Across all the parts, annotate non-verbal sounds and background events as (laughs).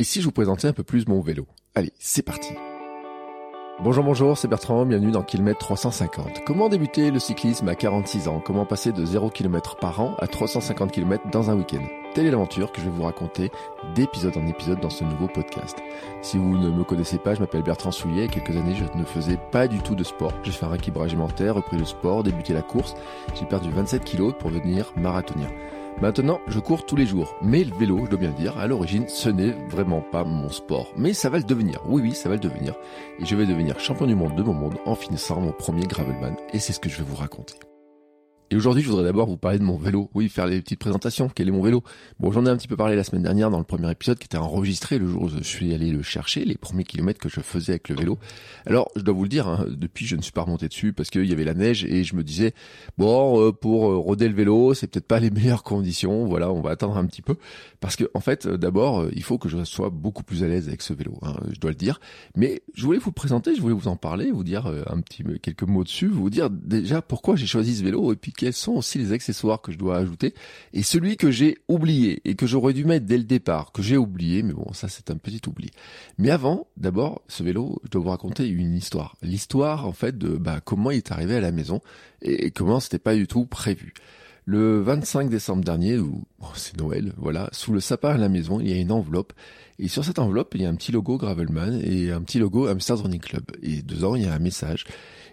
Et si je vous présentais un peu plus mon vélo Allez, c'est parti Bonjour, bonjour, c'est Bertrand, bienvenue dans Kilomètre 350. Comment débuter le cyclisme à 46 ans? Comment passer de 0 km par an à 350 km dans un week-end? Telle est l'aventure que je vais vous raconter d'épisode en épisode dans ce nouveau podcast. Si vous ne me connaissez pas, je m'appelle Bertrand Soulier. Il quelques années, je ne faisais pas du tout de sport. J'ai fait un rééquilibrage alimentaire, repris le sport, débuté la course. J'ai perdu 27 kilos pour devenir marathonien. Maintenant, je cours tous les jours. Mais le vélo, je dois bien dire, à l'origine, ce n'est vraiment pas mon sport. Mais ça va le devenir. Oui, oui, ça va le devenir. Et je vais devenir champion du monde de mon monde en finissant mon premier Gravelman. Et c'est ce que je vais vous raconter. Et aujourd'hui, je voudrais d'abord vous parler de mon vélo. Oui, faire les petites présentations. Quel est mon vélo? Bon, j'en ai un petit peu parlé la semaine dernière dans le premier épisode qui était enregistré le jour où je suis allé le chercher, les premiers kilomètres que je faisais avec le vélo. Alors, je dois vous le dire, hein, depuis, je ne suis pas remonté dessus parce qu'il y avait la neige et je me disais, bon, euh, pour euh, roder le vélo, c'est peut-être pas les (laughs) meilleures conditions. Voilà, on va attendre un petit peu parce que, en fait, euh, d'abord, il faut que je sois beaucoup plus à l'aise avec ce vélo. Hein, je dois le dire. Mais je voulais vous présenter, je voulais vous en parler, vous dire un petit quelques mots dessus, vous dire déjà pourquoi j'ai choisi ce vélo et puis quels sont aussi les accessoires que je dois ajouter, et celui que j'ai oublié, et que j'aurais dû mettre dès le départ, que j'ai oublié, mais bon, ça c'est un petit oubli. Mais avant, d'abord, ce vélo, je dois vous raconter une histoire. L'histoire, en fait, de bah, comment il est arrivé à la maison, et comment c'était pas du tout prévu. Le 25 décembre dernier, ou c'est Noël, voilà, sous le sapin à la maison, il y a une enveloppe. Et sur cette enveloppe, il y a un petit logo Gravelman et un petit logo Amsterdam Running Club. Et dedans, il y a un message.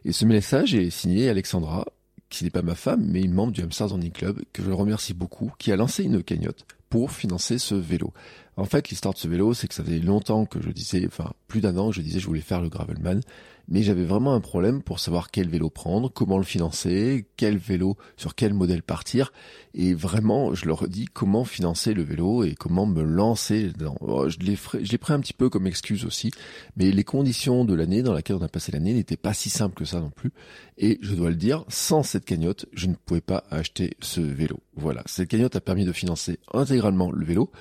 Et ce message est signé Alexandra, qui n'est pas ma femme, mais une membre du Hamsters Running Club, que je remercie beaucoup, qui a lancé une cagnotte pour financer ce vélo. En fait, l'histoire de ce vélo, c'est que ça faisait longtemps que je disais, enfin, plus d'un an, je disais je voulais faire le Gravelman, mais j'avais vraiment un problème pour savoir quel vélo prendre, comment le financer, quel vélo, sur quel modèle partir, et vraiment, je leur dis comment financer le vélo et comment me lancer dedans. Oh, je l'ai pris un petit peu comme excuse aussi, mais les conditions de l'année dans laquelle on a passé l'année n'étaient pas si simples que ça non plus, et je dois le dire, sans cette cagnotte, je ne pouvais pas acheter ce vélo. Voilà, cette cagnotte a permis de financer intégralement le vélo,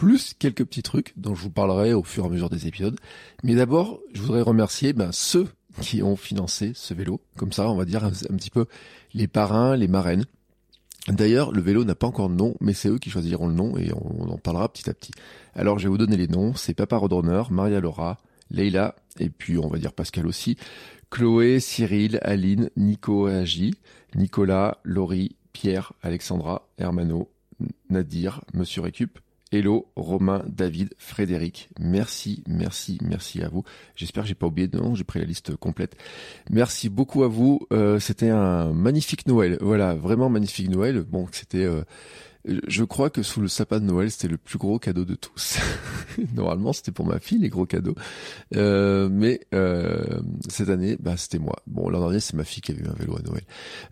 plus quelques petits trucs dont je vous parlerai au fur et à mesure des épisodes. Mais d'abord, je voudrais remercier ben, ceux qui ont financé ce vélo. Comme ça, on va dire un, petit peu les parrains, les marraines. D'ailleurs, le vélo n'a pas encore de nom, mais c'est eux qui choisiront le nom et on, en parlera petit à petit. Alors, je vais vous donner les noms. C'est Papa Rodronner, Maria Laura, Leila, et puis on va dire Pascal aussi, Chloé, Cyril, Aline, Nico Agi, Nicolas, Laurie, Pierre, Alexandra, Hermano, Nadir, Monsieur Récup, Hello, Romain, David, Frédéric. Merci, merci, merci à vous. J'espère que j'ai pas oublié de nom, j'ai pris la liste complète. Merci beaucoup à vous. Euh, c'était un magnifique Noël. Voilà, vraiment magnifique Noël. Bon, c'était euh, je crois que sous le sapin de Noël, c'était le plus gros cadeau de tous. (laughs) Normalement, c'était pour ma fille les gros cadeaux, euh, mais euh, cette année, bah, c'était moi. Bon, l'an dernier, c'est ma fille qui avait eu un vélo à Noël.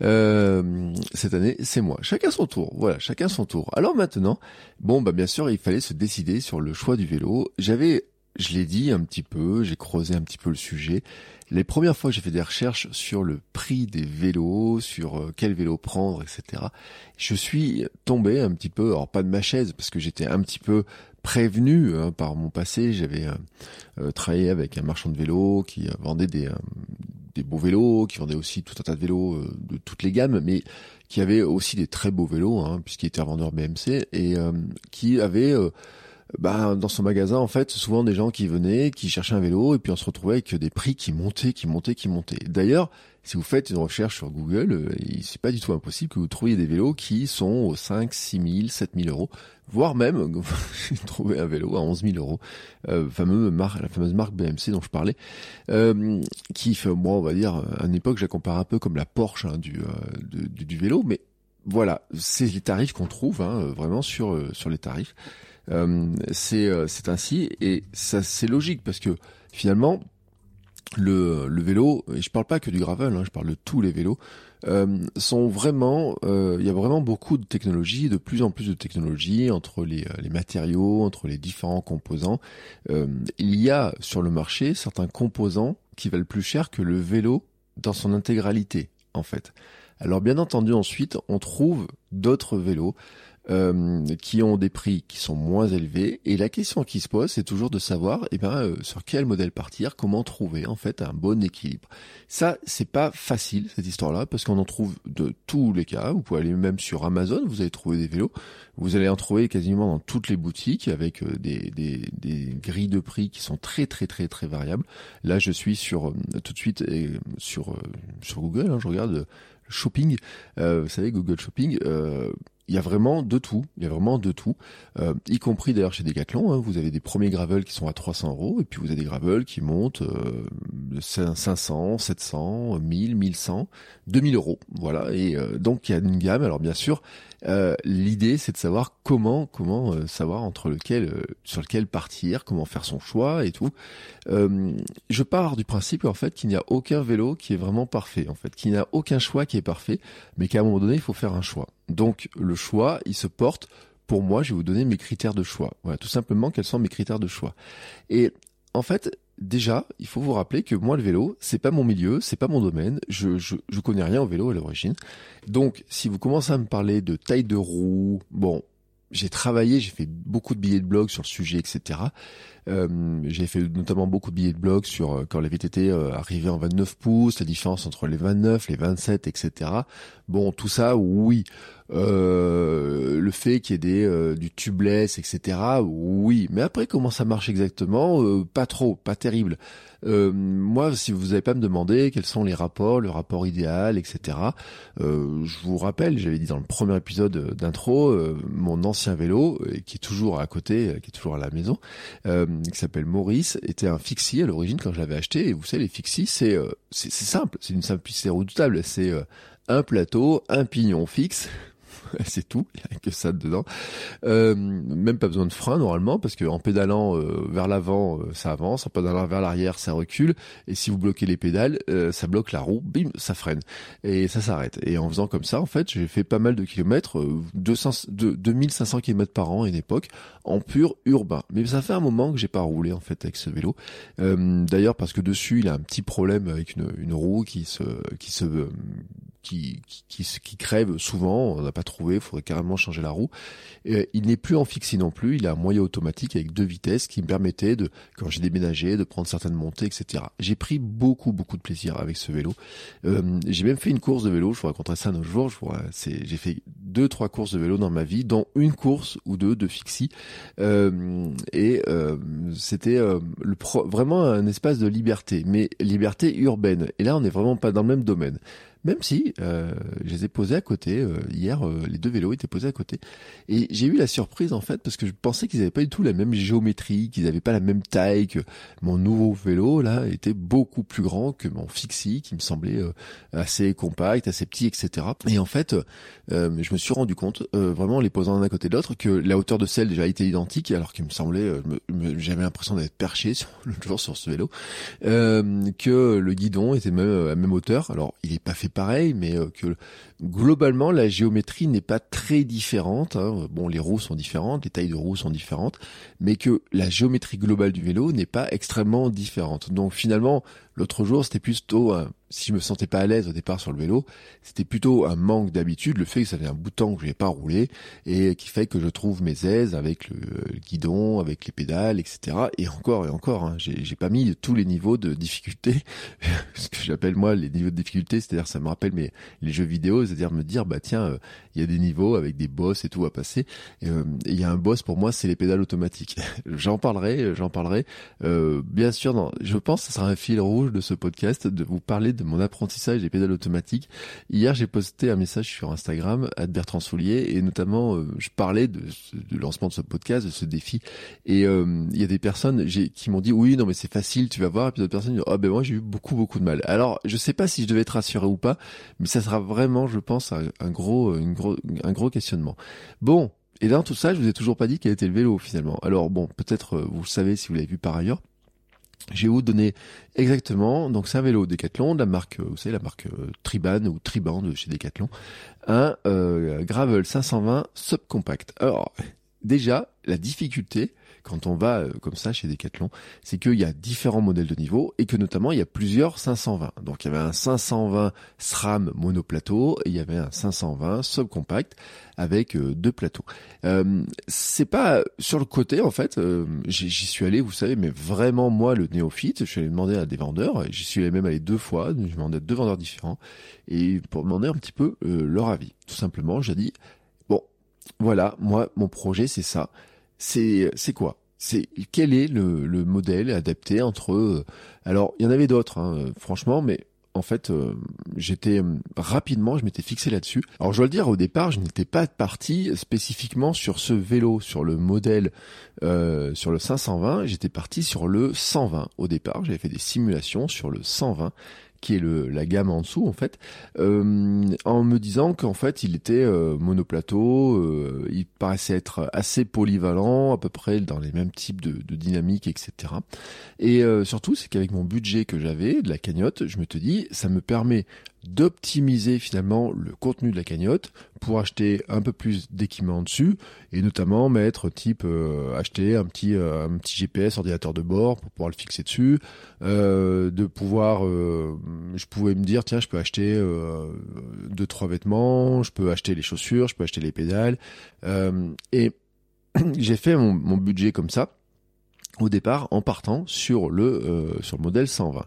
Euh, cette année, c'est moi. Chacun son tour. Voilà, chacun son tour. Alors maintenant, bon, bah bien sûr, il fallait se décider sur le choix du vélo. J'avais je l'ai dit un petit peu, j'ai creusé un petit peu le sujet. Les premières fois que j'ai fait des recherches sur le prix des vélos, sur euh, quel vélo prendre, etc., je suis tombé un petit peu, alors pas de ma chaise, parce que j'étais un petit peu prévenu hein, par mon passé. J'avais euh, euh, travaillé avec un marchand de vélos qui vendait des, des beaux vélos, qui vendait aussi tout un tas de vélos de toutes les gammes, mais qui avait aussi des très beaux vélos, hein, puisqu'il était un vendeur BMC, et qui avait bah, dans son magasin, en fait, souvent des gens qui venaient, qui cherchaient un vélo, et puis on se retrouvait avec des prix qui montaient, qui montaient, qui montaient. D'ailleurs, si vous faites une recherche sur Google, euh, c'est pas du tout impossible que vous trouviez des vélos qui sont aux 5, 6 000, 7 000 euros, voire même, (laughs) trouver un vélo à 11 000 euros, euh, fameux marque, la fameuse marque BMC dont je parlais, euh, qui fait, moi, on va dire, à une époque, je la compare un peu comme la Porsche hein, du, euh, du, du, vélo, mais voilà, c'est les tarifs qu'on trouve, hein, vraiment sur, sur les tarifs. Euh, euh, c'est ainsi et ça c'est logique parce que finalement le, le vélo, et je parle pas que du gravel, hein, je parle de tous les vélos, euh, sont vraiment, il y a vraiment beaucoup de technologies, de plus en plus de technologies entre les, les matériaux, entre les différents composants. Il y a sur le marché certains composants qui valent plus cher que le vélo dans son intégralité, en fait. Alors bien entendu, ensuite, on trouve d'autres vélos euh, qui ont des prix qui sont moins élevés. Et la question qui se pose, c'est toujours de savoir, eh ben, euh, sur quel modèle partir, comment trouver en fait un bon équilibre. Ça, c'est pas facile cette histoire-là parce qu'on en trouve de tous les cas. Vous pouvez aller même sur Amazon, vous allez trouver des vélos. Vous allez en trouver quasiment dans toutes les boutiques avec euh, des, des, des grilles de prix qui sont très très très très variables. Là, je suis sur tout de suite sur sur Google. Hein, je regarde shopping. vous savez, Google Shopping il y a vraiment de tout. Il y a vraiment de tout, euh, y compris d'ailleurs chez Decathlon. Hein, vous avez des premiers gravels qui sont à 300 euros, et puis vous avez des gravels qui montent euh, 500, 700, 1000, 1100, 2000 euros. Voilà. Et euh, donc il y a une gamme. Alors bien sûr, euh, l'idée c'est de savoir comment, comment euh, savoir entre lequel, sur lequel partir, comment faire son choix et tout. je pars du principe en fait qu'il n'y a aucun vélo qui est vraiment parfait. En fait, qu'il n'y a aucun choix qui est parfait, mais qu'à un moment donné il faut faire un choix. Donc le choix, il se porte pour moi, je vais vous donner mes critères de choix. Voilà, tout simplement, quels sont mes critères de choix. Et en fait, déjà, il faut vous rappeler que moi, le vélo, c'est pas mon milieu, c'est pas mon domaine. Je, je, je connais rien au vélo à l'origine. Donc, si vous commencez à me parler de taille de roue, bon, j'ai travaillé, j'ai fait beaucoup de billets de blog sur le sujet, etc. Euh, j'ai fait notamment beaucoup de billets de blog sur euh, quand les VTT euh, arrivaient en 29 pouces, la différence entre les 29, les 27, etc. Bon, tout ça, oui. Euh, le fait qu'il y ait des, euh, du tubeless, etc. Oui, mais après comment ça marche exactement? Euh, Pas trop, pas terrible. moi, si vous n'avez pas me demander quels sont les rapports, le rapport idéal, etc. je vous rappelle, j'avais dit dans le premier épisode d'intro, mon ancien vélo qui est toujours à côté, qui est toujours à la maison, qui s'appelle Maurice, était un fixie à l'origine quand je l'avais acheté. Et vous savez, les fixie, c'est c'est simple, c'est une simplicité redoutable. C'est un plateau, un pignon fixe, (laughs) c'est tout, il n'y a que ça dedans. Euh, même pas besoin de frein normalement, parce qu'en pédalant euh, vers l'avant, euh, ça avance, en pédalant vers l'arrière, ça recule, et si vous bloquez les pédales, ça bloque la roue, bim, ça freine, et ça s'arrête. Et en faisant comme ça, en fait, j'ai fait pas mal de kilomètres, 200, 2500 km par an à une époque, en pur urbain. Mais ça fait un moment que j'ai pas roulé en fait avec ce vélo. D'ailleurs parce que dessus, il a un petit problème avec une, une roue qui se, qui se qui, qui, qui, crève souvent, on n'a pas trouvé, il faudrait carrément changer la roue. Et il n'est plus en fixie non plus, il a un moyen automatique avec deux vitesses qui me permettait de, quand j'ai déménagé, de prendre certaines montées, etc. J'ai pris beaucoup, beaucoup de plaisir avec ce vélo. Euh, j'ai même fait une course de vélo, je vous raconterai ça un autre jour, j'ai fait deux, trois courses de vélo dans ma vie, dont une course ou deux de fixie. Euh, et euh, c'était euh, vraiment un espace de liberté, mais liberté urbaine. Et là, on n'est vraiment pas dans le même domaine. Même si euh, je les ai posés à côté euh, hier, euh, les deux vélos étaient posés à côté, et j'ai eu la surprise en fait parce que je pensais qu'ils n'avaient pas du tout la même géométrie, qu'ils n'avaient pas la même taille que mon nouveau vélo là était beaucoup plus grand que mon Fixie qui me semblait assez compact, assez petit, etc. Et en fait, je me suis rendu compte vraiment en les posant l'un à côté de l'autre que la hauteur de selle déjà était identique alors qu'il me semblait, j'avais l'impression d'être perché (laughs) sur, toujours sur ce vélo, que le guidon était même à même hauteur. Alors il est pas fait pareil, mais euh, que globalement la géométrie n'est pas très différente. Hein. Bon, les roues sont différentes, les tailles de roues sont différentes, mais que la géométrie globale du vélo n'est pas extrêmement différente. Donc finalement, l'autre jour, c'était plutôt si je me sentais pas à l'aise au départ sur le vélo, c'était plutôt un manque d'habitude, le fait que ça avait un bout de temps que je n'ai pas roulé et qui fait que je trouve mes aises avec le, guidon, avec les pédales, etc. Et encore et encore, hein, j'ai pas mis tous les niveaux de difficulté, (laughs) ce que j'appelle moi les niveaux de difficulté, c'est-à-dire ça me rappelle mes les jeux vidéo, c'est-à-dire me dire bah tiens, euh, il y a des niveaux avec des boss et tout à passer. Euh, il y a un boss pour moi, c'est les pédales automatiques. (laughs) j'en parlerai, j'en parlerai. Euh, bien sûr, non, je pense que ce sera un fil rouge de ce podcast de vous parler de mon apprentissage des pédales automatiques. Hier, j'ai posté un message sur Instagram à Bertrand Soulier et notamment, euh, je parlais de, du lancement de ce podcast, de ce défi. Et euh, il y a des personnes qui m'ont dit oui, non mais c'est facile, tu vas voir. Et puis d'autres personnes disent oh ben moi j'ai eu beaucoup beaucoup de mal. Alors je sais pas si je devais être rassuré ou pas, mais ça sera vraiment, je pense, un, gros, une gros, un gros questionnement. Bon. Et dans tout ça, je vous ai toujours pas dit quel était le vélo finalement. Alors bon, peut-être euh, vous savez si vous l'avez vu par ailleurs. Je vais vous donner exactement, donc c'est un vélo Decathlon, de la marque, euh, vous savez, la marque euh, Triban ou Triban de chez Decathlon, un Gravel 520 subcompact. Alors, déjà, la difficulté, quand on va euh, comme ça chez Decathlon, c'est qu'il y a différents modèles de niveau et que notamment il y a plusieurs 520. Donc il y avait un 520 SRAM monoplateau et il y avait un 520 subcompact avec euh, deux plateaux. Euh, c'est pas sur le côté en fait, euh, j'y suis allé, vous savez, mais vraiment moi le néophyte, je suis allé demander à des vendeurs, j'y suis allé même aller deux fois, je demandé à deux vendeurs différents et pour demander un petit peu leur avis. Tout simplement, j'ai dit bon, voilà, moi mon projet c'est ça c'est quoi? C'est quel est le, le, modèle adapté entre alors il y en avait d'autres hein, franchement mais en fait euh, j'étais rapidement je m'étais fixé là-dessus. Alors je dois le dire au départ je n'étais pas parti spécifiquement sur ce vélo sur le modèle euh, sur le 520 j'étais parti sur le 120 au départ j'avais fait des simulations sur le 120 qui est le, la gamme en dessous en fait, euh, en me disant qu'en fait il était euh, monoplateau, euh, il paraissait être assez polyvalent, à peu près dans les mêmes types de, dynamiques, etc. Et euh, surtout c'est qu'avec mon budget que j'avais de la cagnotte, je me te dis ça me permet d'optimiser finalement le contenu de la cagnotte pour acheter un peu plus d'équipements dessus et notamment mettre type euh, acheter un petit euh, un petit GPS ordinateur de bord pour pouvoir le fixer dessus. Euh, de pouvoir euh, je pouvais me dire tiens je peux acheter deux trois vêtements je peux acheter les chaussures je peux acheter les pédales. Et (clears throat) j'ai fait mon, mon budget comme ça au départ en partant sur le euh, sur le modèle 120.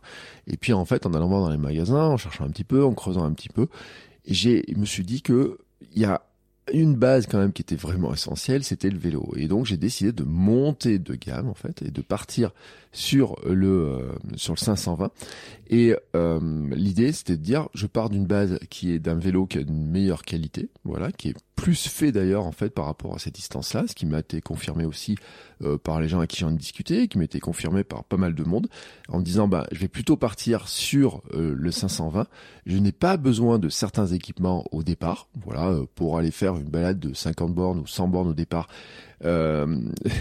Et puis en fait en allant voir dans les magasins, en cherchant un petit peu, en creusant un petit peu, j'ai me suis dit que il y a une base quand même qui était vraiment essentielle, c'était le vélo. Et donc j'ai décidé de monter de gamme en fait et de partir sur le euh, sur le 520. Et euh, l'idée c'était de dire je pars d'une base qui est d'un vélo qui a une meilleure qualité, voilà, qui est plus fait d'ailleurs en fait par rapport à cette distance-là, ce qui m'a été confirmé aussi euh, par les gens à qui j'en ai discuté, qui m'a été confirmé par pas mal de monde, en disant bah je vais plutôt partir sur euh, le 520. Je n'ai pas besoin de certains équipements au départ, voilà, euh, pour aller faire une balade de 50 bornes ou 100 bornes au départ. Euh,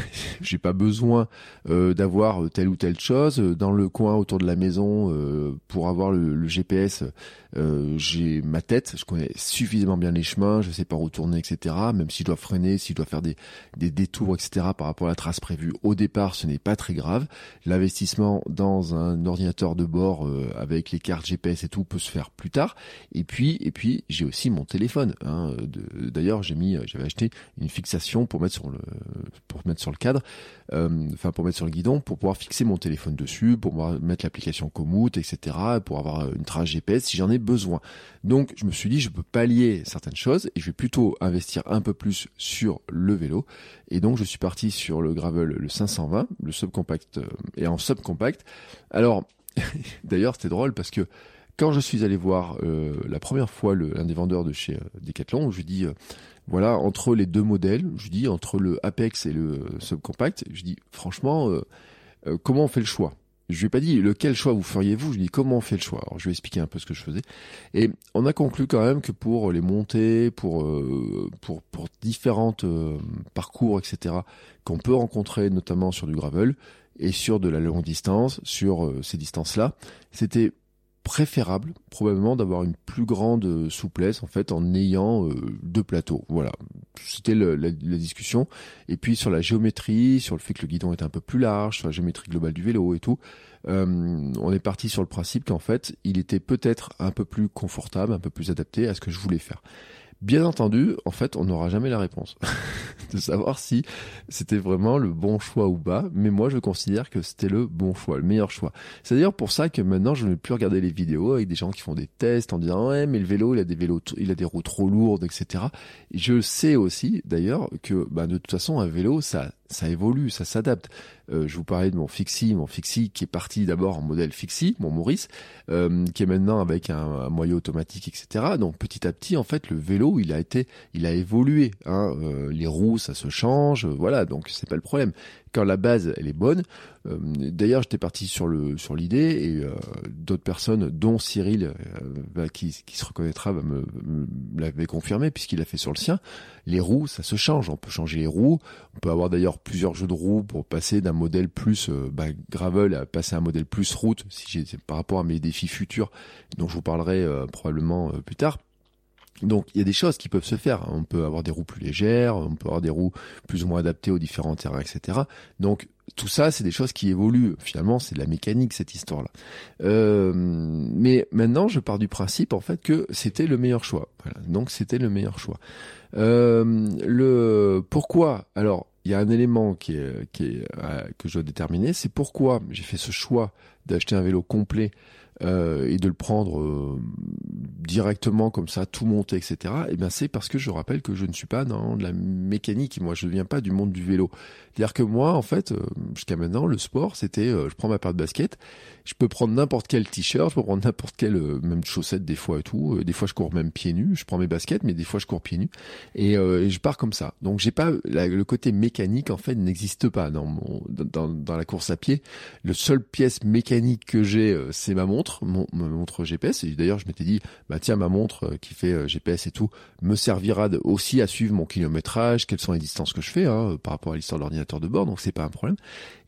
(laughs) j'ai pas besoin euh, d'avoir telle ou telle chose dans le coin autour de la maison euh, pour avoir le, le GPS. j'ai ma tête, je connais suffisamment bien les chemins, je sais par où tourner, etc. Même si je dois freiner, si je dois faire des, des détours, etc. Par rapport à la trace prévue au départ, ce n'est pas très grave. L'investissement dans un ordinateur de bord avec les cartes GPS et tout peut se faire plus tard. Et puis, et puis, j'ai aussi mon téléphone. Hein, D'ailleurs, j'ai mis, j'avais acheté une fixation pour mettre sur le pour mettre sur le cadre, euh, enfin pour mettre sur le guidon, pour pouvoir fixer mon téléphone dessus, pour pouvoir mettre l'application Komoot, etc., pour avoir une trace GPS si j'en ai besoin. Donc je me suis dit je peux pallier certaines choses et je vais plutôt investir un peu plus sur le vélo. Et donc je suis parti sur le gravel le 520, le subcompact euh, et en subcompact. Alors (laughs) d'ailleurs c'était drôle parce que quand je suis allé voir euh, la première fois l'un des vendeurs de chez euh, Decathlon, je lui dis voilà, entre les deux modèles, je dis entre le Apex et le subcompact, je dis franchement, euh, euh, comment on fait le choix? Je lui ai pas dit lequel choix vous feriez-vous, je lui ai dit comment on fait le choix? Alors je vais expliquer un peu ce que je faisais. Et on a conclu quand même que pour les montées, pour euh, pour pour différentes parcours, etc., qu'on peut rencontrer notamment sur du gravel et sur de la longue distance, sur ces distances-là, c'était préférable probablement d'avoir une plus grande euh, souplesse en fait en ayant euh, deux plateaux. Voilà, c'était la, la, discussion. Et puis sur la géométrie, sur le fait que le guidon est un peu plus large, sur la géométrie globale du vélo et tout, euh, on est parti sur le principe qu'en fait il était peut-être un peu plus confortable, un peu plus adapté à ce que je voulais faire. Bien entendu, en fait, on n'aura jamais la réponse (laughs) de savoir si c'était vraiment le bon choix ou pas. Mais moi, je considère que c'était le bon choix, le meilleur choix. C'est d'ailleurs pour ça que maintenant, je ne vais plus regarder les vidéos avec des gens qui font des tests en disant ouais, mais le vélo, il a des vélos, il a des roues trop lourdes, etc. je sais aussi, d'ailleurs, que bah, de toute façon, un vélo, ça ça évolue, ça s'adapte. Euh, je vous parlais de mon Fixie, mon Fixie qui est parti d'abord en modèle Fixie, mon Maurice, euh, qui est maintenant avec un, un, moyeu automatique, etc. Donc petit à petit, en fait, le vélo, il a été, il a évolué. Hein. Euh, les roues, ça se change, voilà. Donc c'est pas le problème quand la base elle est bonne. Euh, d'ailleurs, j'étais parti sur le sur l'idée et euh, d'autres personnes, dont Cyril, euh, bah, qui, se reconnaîtra, va me, l'avait confirmé puisqu'il a fait sur le sien. Les roues, ça se change. On peut changer les roues. On peut avoir d'ailleurs plusieurs jeux de roues pour passer d'un modèle plus bah, gravel à passer à un modèle plus route. Si j'ai par rapport à mes défis futurs, dont je vous parlerai probablement plus tard. Donc il y a des choses qui peuvent se faire. On peut avoir des roues plus légères, on peut avoir des roues plus ou moins adaptées aux différents terrains, etc. Donc tout ça, c'est des choses qui évoluent. Finalement, c'est de la mécanique cette histoire-là. Euh, mais maintenant, je pars du principe en fait que c'était le meilleur choix. Voilà. Donc c'était le meilleur choix. Euh, le pourquoi Alors il y a un élément qui est, qui est euh, que je dois déterminer, c'est pourquoi j'ai fait ce choix d'acheter un vélo complet euh, et de le prendre euh, directement comme ça, tout monter, etc. Et eh bien c'est parce que je rappelle que je ne suis pas dans la mécanique. Moi, je ne viens pas du monde du vélo. C'est-à-dire que moi, en fait, euh, jusqu'à maintenant, le sport, c'était, je prends ma paire de basket, je peux prendre n'importe quel t-shirt, je peux prendre n'importe quelle même chaussette des fois et tout. des fois, je cours même pieds nus. Je prends mes baskets, mais des fois, je cours pieds nus et, je pars comme ça. Donc, j'ai pas le côté mécanique en fait n'existe pas dans mon dans, dans la course à pied. Le seule pièce mécanique que j'ai, c'est ma montre mon, ma montre GPS. Et d'ailleurs, je m'étais dit, bah tiens, ma montre euh, qui fait euh, GPS et tout me servira aussi à suivre mon kilométrage, quelles sont les distances que je fais hein, par rapport à l'histoire de l'ordinateur de bord. Donc c'est pas un problème.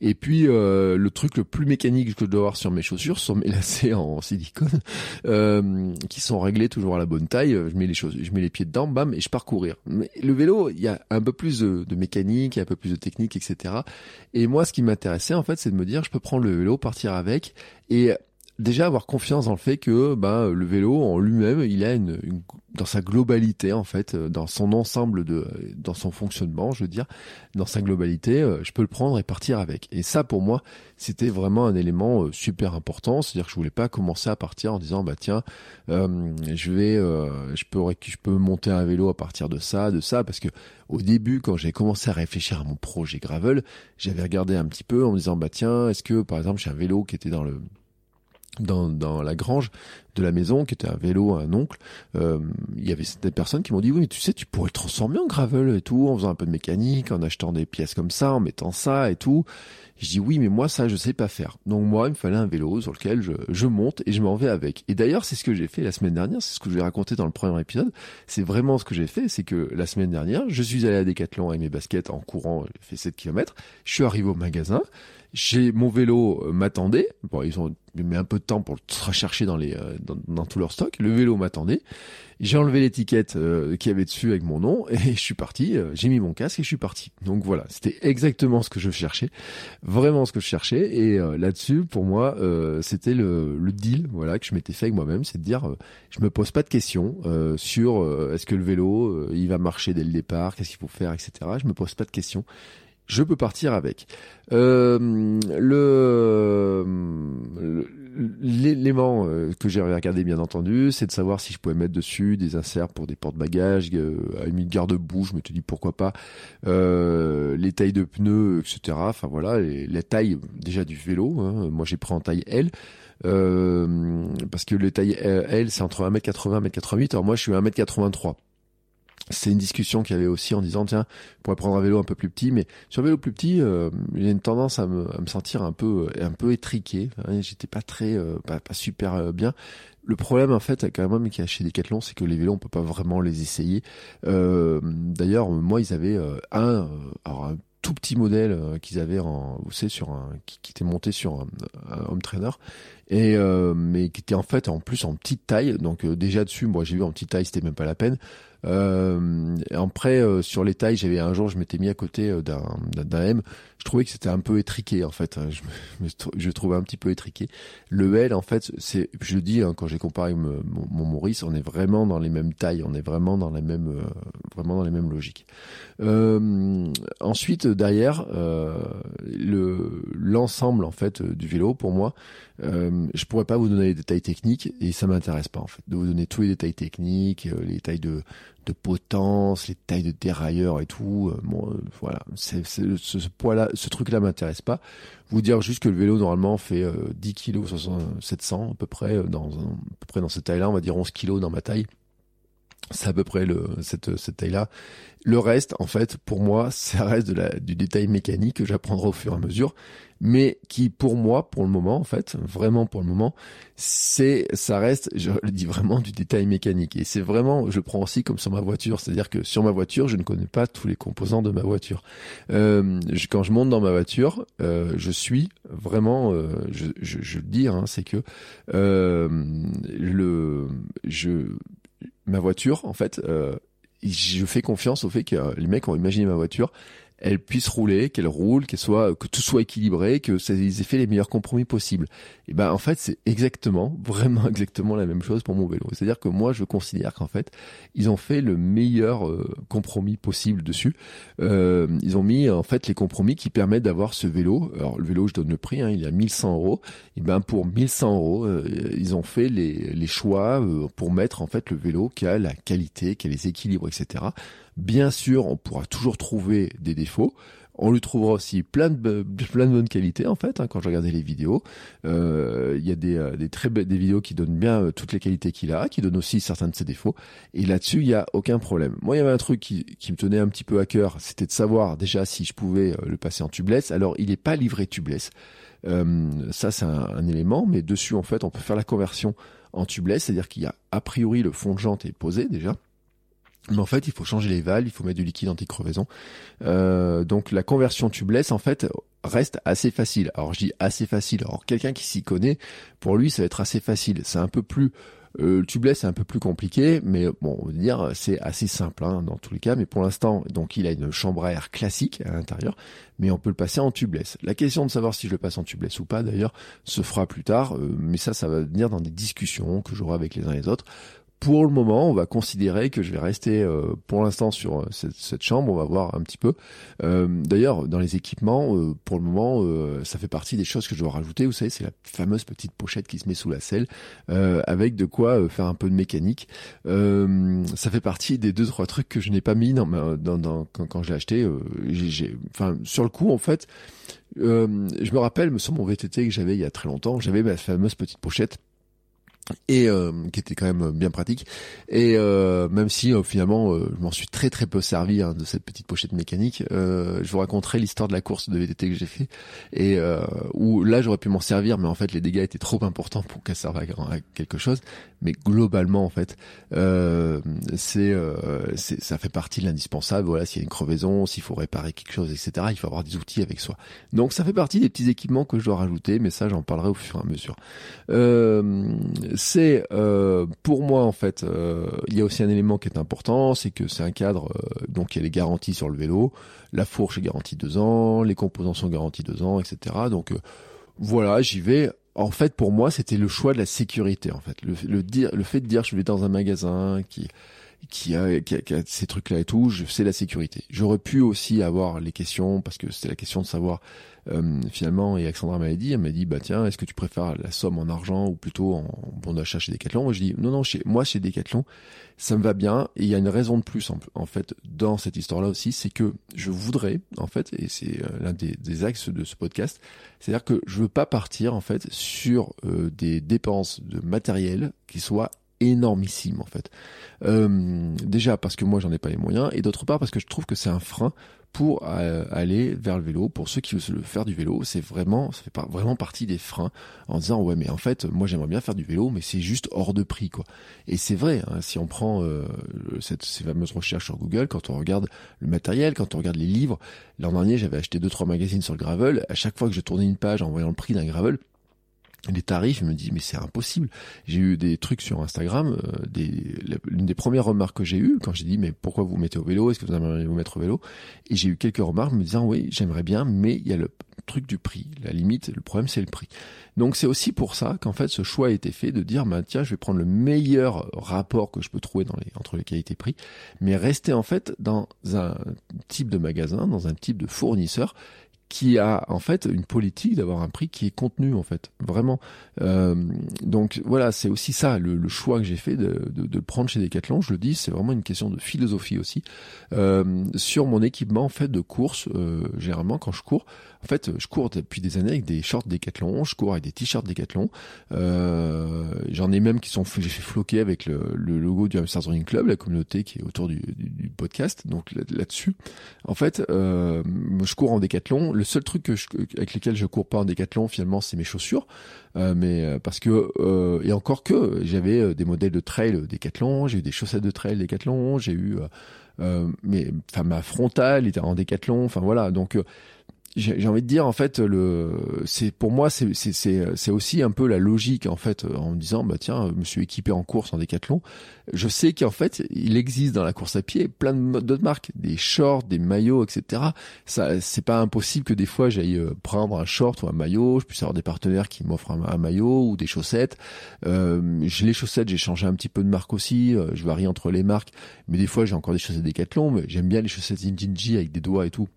Et puis euh, le truc le plus mécanique que je dois avoir sur mes chaussures sont mes lacets (laughs) en silicone euh, qui sont réglés toujours à la bonne taille. Je mets les choses, je mets les pieds dedans, bam, et je pars courir. Mais le vélo, il y a un peu plus de, de mécanique, il y a un peu plus de technique, etc. Et moi, ce qui m'intéressait en fait, c'est de me dire, je peux prendre le vélo, partir avec et déjà avoir confiance dans le fait que ben le vélo en lui-même, il a une, dans sa globalité en fait, euh, dans son ensemble de, dans son fonctionnement, je veux dire, dans sa globalité, euh, je peux le prendre et partir avec. Et ça, pour moi, c'était vraiment un élément euh, super important. C'est-à-dire que je voulais pas commencer à partir en disant bah tiens, je vais, je peux, je peux monter un vélo à partir de ça, de ça, parce que au début, quand j'ai commencé à réfléchir à mon projet gravel, j'avais regardé un petit peu en me disant bah tiens, est-ce que par exemple j'ai un vélo qui était dans le dans, dans la grange de la maison, qui était un vélo, un oncle, euh, il y avait des personnes qui m'ont dit oui, mais tu sais, tu pourrais le transformer en gravel et tout, en faisant un peu de mécanique, en achetant des pièces comme ça, en mettant ça et tout. je dis oui, mais moi ça, je sais pas faire. Donc moi, il me fallait un vélo sur lequel je, je monte et je m'en vais avec. Et d'ailleurs, c'est ce que j'ai fait la semaine dernière, c'est ce que je vais raconter dans le premier épisode. C'est vraiment ce que j'ai fait, c'est que la semaine dernière, je suis allé à Decathlon avec mes baskets en courant, j'ai fait 7 km, je suis arrivé au magasin, j'ai mon vélo euh, m'attendait. Bon, ils ont mis un peu de temps pour le rechercher dans les euh, dans, dans, tout leur stock. Le vélo m'attendait. J'ai enlevé l'étiquette euh, qui avait dessus avec mon nom (laughs) et je suis parti. j'ai mis mon casque et je suis parti. Donc voilà, c'était exactement ce que je cherchais, vraiment ce que je cherchais. Et là-dessus, pour moi, c'était le, le, deal, voilà, que je m'étais fait avec moi-même, c'est de dire, je me pose pas de questions sur est-ce que le vélo il va marcher dès le départ, qu'est-ce qu'il faut faire, etc. Je me pose pas de questions je peux partir avec. Euh, le l'élément euh, que j'ai regardé bien entendu, c'est de savoir si je pouvais mettre dessus des inserts pour des porte-bagages, euh, à une garde-boue, je me suis dit pourquoi pas, les tailles de pneus, etc. Enfin voilà, la taille déjà du vélo, hein. moi j'ai pris en taille L, parce que le taille L c'est entre 1m80 et 1m88, alors moi je suis 1m83 c'est une discussion qu'il y avait aussi en disant tiens, on pourrait prendre un vélo un peu plus petit, mais sur un vélo plus petit, euh, j'ai une tendance à me, à me, sentir un peu un peu étriqué. Hein, J'étais pas très euh, pas, super euh, bien. Le problème en fait quand même qui a chez Decathlon, c'est que les vélos on peut pas vraiment les essayer. Euh, D'ailleurs, moi ils avaient un, alors un tout petit modèle qu'ils avaient en, vous savez, sur un qui, qui était monté sur un, un home trainer et mais qui était en fait en plus en petite taille. Donc déjà dessus, moi j'ai vu en petite taille, c'était même pas la peine. Euh, après, euh, sur les tailles, j'avais un jour, je m'étais mis à côté euh, d'un M. Je trouvais que c'était un peu étriqué en fait. Je, me, (laughs) je trouvais un petit peu étriqué. Le L, en fait, c'est, je dis hein, quand j'ai comparé mon, mon, Maurice, on est vraiment dans les mêmes tailles, on est vraiment dans les mêmes, euh, vraiment dans les mêmes logiques. Euh, ensuite, derrière, euh, le l'ensemble en fait du vélo, pour moi, je pourrais pas vous donner les détails techniques et ça m'intéresse pas en fait de vous donner tous les détails techniques, les tailles de de potence, les tailles de dérailleurs et tout. Euh, bon, euh, voilà, ce, ce poids-là, ce truc-là m'intéresse pas. Vous dire juste que le vélo normalement fait 10 kg 700 à peu près dans à peu près dans cette taille-là, on va dire 11 kg dans ma taille. C'est à peu près le, cette, cette taille-là. Le reste, en fait, pour moi, ça reste de la, du détail mécanique que j'apprendrai au fur et à mesure, mais qui, pour moi, pour le moment, en fait, vraiment pour le moment, c'est, ça reste, je le dis vraiment, du détail mécanique. Et c'est vraiment, je prends aussi comme sur ma voiture, c'est-à-dire que sur ma voiture, je ne connais pas tous les composants de ma voiture. Euh, quand je monte dans ma voiture, euh, je suis vraiment, euh, je, je, je, le dis, hein, c'est que euh, le, je ma voiture, en fait, euh, je fais confiance au fait que les mecs ont imaginé ma voiture elle puisse rouler, qu'elle roule, qu'elle soit, que tout soit équilibré, que ça aient fait les meilleurs compromis possibles. Et ben en fait c'est exactement, (laughs) vraiment exactement la même chose pour mon vélo. C'est-à-dire que moi je considère qu'en fait ils ont fait le meilleur euh, compromis possible dessus. Euh, ils ont mis en fait les compromis qui permettent d'avoir ce vélo. Alors le vélo je donne le prix, hein, il y a 1100 euros. Et ben pour 1100 euros euh, ils ont fait les, les choix pour mettre en fait le vélo qui a la qualité, qui a les équilibres, etc. Bien sûr, on pourra toujours trouver des défauts. On lui trouvera aussi plein de plein de bonnes qualités en fait. Hein, quand je regardais les vidéos, euh, il y a des, euh, des très des vidéos qui donnent bien euh, toutes les qualités qu'il a, qui donnent aussi certains de ses défauts. Et là-dessus, il y a aucun problème. Moi, il y avait un truc qui, qui me tenait un petit peu à cœur, c'était de savoir déjà si je pouvais le passer en tubeless. Alors, il n'est pas livré tubeless. Euh, ça, c'est un, un, élément, mais dessus, en fait, on peut faire la conversion en tubeless, c'est-à-dire qu'il y a a priori le fond de jante est posé déjà. Mais en fait, il faut changer les valves, il faut mettre du liquide anti-crevaison. Euh, donc la conversion tubeless, en fait, reste assez facile. Alors je dis assez facile. Alors quelqu'un qui s'y connaît, pour lui, ça va être assez facile. C'est un peu plus euh, le tubeless c'est un peu plus compliqué, mais bon, on va dire c'est assez simple hein, dans tous les cas. Mais pour l'instant, donc il a une chambre à air classique à l'intérieur, mais on peut le passer en tubeless. La question de savoir si je le passe en tubeless ou pas, d'ailleurs, se fera plus tard. Euh, mais ça, ça va venir dans des discussions que j'aurai avec les uns et les autres pour le moment, on va considérer que je vais rester euh, pour l'instant sur euh, cette, chambre. On va voir un petit peu. Euh, d'ailleurs, dans les équipements, pour le moment, ça fait partie des choses que je dois rajouter. Vous savez, c'est la fameuse petite pochette qui se met sous la selle, avec de quoi faire un peu de mécanique. ça fait partie des deux trois trucs que je n'ai pas mis dans, dans, dans quand, quand j'ai acheté. j'ai, enfin, sur le coup, en fait, je me rappelle, sur mon VTT que j'avais il y a très longtemps, j'avais ma fameuse petite pochette et euh, qui était quand même bien pratique. Et euh, même si euh, finalement je m'en suis très très peu servi hein, de cette petite pochette mécanique je vous raconterai l'histoire de la course de VTT que j'ai fait. Et où là j'aurais pu m'en servir mais en fait les dégâts étaient trop importants pour qu'elle serve à, quelque chose. Mais globalement en fait c'est ça fait partie de l'indispensable. Voilà s'il y a une crevaison s'il faut réparer quelque chose etc il faut avoir des outils avec soi. Donc ça fait partie des petits équipements que je dois rajouter mais ça j'en parlerai au fur et à mesure c'est euh, pour moi en fait, euh, il y a aussi un élément qui est important, c'est que c'est un cadre, euh, donc il y a les garanties sur le vélo, la fourche est garantie deux ans, les composants sont garantis deux ans, etc. Donc voilà, j'y vais. En fait, pour moi, c'était le choix de la sécurité. En fait, le fait de dire, je vais dans un magasin qui qui a, qui a, ces trucs-là et tout, c'est la sécurité. J'aurais pu aussi avoir les questions parce que c'était la question de savoir euh, finalement, et Alexandra m'a dit, elle m'a dit, bah tiens, est-ce que tu préfères la somme en argent ou plutôt en bon d'achat chez Decathlon? Moi, je dis, non, non, chez moi, chez Decathlon, ça me va bien. Et il y a une raison de plus, en, fait, dans cette histoire-là aussi, c'est que je voudrais, en fait, et c'est euh, l'un des, des, axes de ce podcast, c'est-à-dire que je veux pas partir, en fait, sur euh, des dépenses de matériel qui soient énormissimes, en fait. Euh, déjà parce que moi j'en ai pas les moyens et d'autre part parce que je trouve que c'est un frein pour euh, aller vers le vélo. Pour ceux qui veulent faire du vélo, c'est vraiment, ça fait pas vraiment partie des freins en disant ouais mais en fait moi j'aimerais bien faire du vélo mais c'est juste hors de prix quoi. Et c'est vrai hein, si on prend euh, ces fameuses recherches sur Google, quand on regarde le matériel, quand on regarde les livres. L'an dernier j'avais acheté deux trois magazines sur le gravel. À chaque fois que je tournais une page en voyant le prix d'un gravel, les tarifs, je me dis mais c'est impossible. J'ai eu des trucs sur Instagram, euh, l'une des premières remarques que j'ai eues quand j'ai dit mais pourquoi vous mettez au vélo, est-ce que vous aimeriez vous mettre au vélo? Et j'ai eu quelques remarques me disant oui j'aimerais bien, mais il y a le truc du prix. La limite, le problème c'est le prix. Donc c'est aussi pour ça qu'en fait ce choix a été fait de dire bah tiens je vais prendre le meilleur rapport que je peux trouver dans les, entre les qualités prix, mais rester en fait dans un type de magasin, dans un type de fournisseur qui a en fait une politique d'avoir un prix qui est contenu en fait. Vraiment. Euh, donc voilà c'est aussi ça le, choix que j'ai fait de, prendre chez Decathlon. Je le dis c'est vraiment une question de philosophie aussi. Euh, sur mon équipement en fait de course euh, généralement quand je cours en fait je cours depuis des années avec des shorts Decathlon je cours avec des t-shirts Decathlon. Euh, j'en ai même qui sont j'ai fait floquer avec le, le, logo du Hamsters Running Club la communauté qui est autour du, du, podcast donc là-dessus. En fait euh, je cours en Decathlon. Le seul truc que je, avec lequel je cours pas en décathlon finalement c'est mes chaussures. Euh, mais euh, parce que euh, et encore que j'avais des modèles de trail décathlon j'ai eu des chaussettes de trail décathlon j'ai eu mais enfin ma frontale était en décathlon enfin voilà. Donc j'ai envie de dire en fait le c'est pour moi c'est c'est aussi un peu la logique en fait en me disant bah tiens je me suis équipé en course en décathlon. Je sais qu'en fait il existe dans la course à pied plein d'autres marques. Des shorts des maillots etc ça c'est pas impossible que des fois j'aille euh, prendre un short ou un maillot. Je puisse avoir des partenaires qui m'offrent un, maillot ou des chaussettes. Euh, j'ai les chaussettes j'ai changé un petit peu de marque aussi euh, je varie entre les marques. Mais des fois j'ai encore des chaussettes décathlon mais j'aime bien les chaussettes Injinji avec des doigts et tout